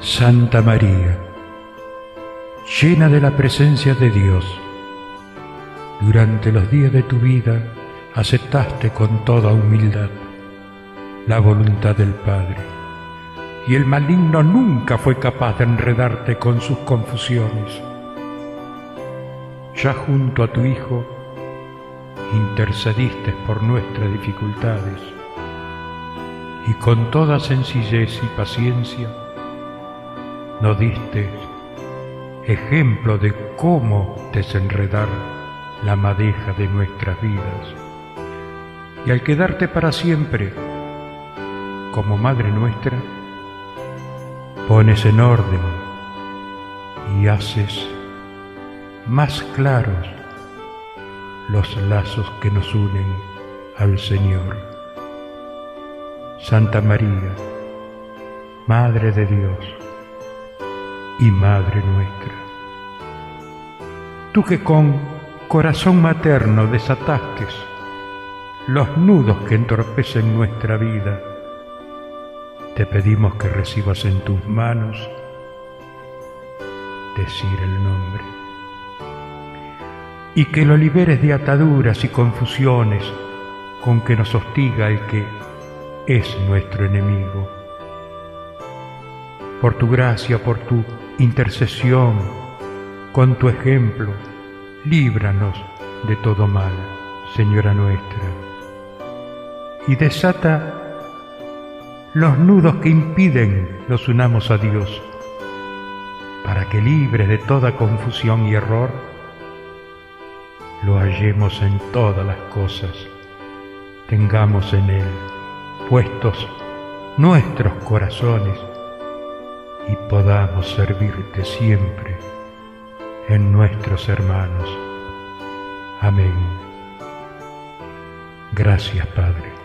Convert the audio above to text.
Santa María, llena de la presencia de Dios, durante los días de tu vida aceptaste con toda humildad la voluntad del Padre, y el maligno nunca fue capaz de enredarte con sus confusiones. Ya junto a tu Hijo intercediste por nuestras dificultades, y con toda sencillez y paciencia nos diste ejemplo de cómo desenredar la madeja de nuestras vidas. Y al quedarte para siempre como Madre nuestra, pones en orden y haces más claros los lazos que nos unen al Señor. Santa María, Madre de Dios y Madre nuestra, tú que con corazón materno desatasques los nudos que entorpecen nuestra vida, te pedimos que recibas en tus manos decir el nombre y que lo liberes de ataduras y confusiones con que nos hostiga el que es nuestro enemigo. Por tu gracia, por tu intercesión, con tu ejemplo, líbranos de todo mal, Señora nuestra, y desata los nudos que impiden los unamos a Dios, para que libres de toda confusión y error, lo hallemos en todas las cosas, tengamos en Él puestos nuestros corazones y podamos servirte siempre en nuestros hermanos. Amén. Gracias, Padre.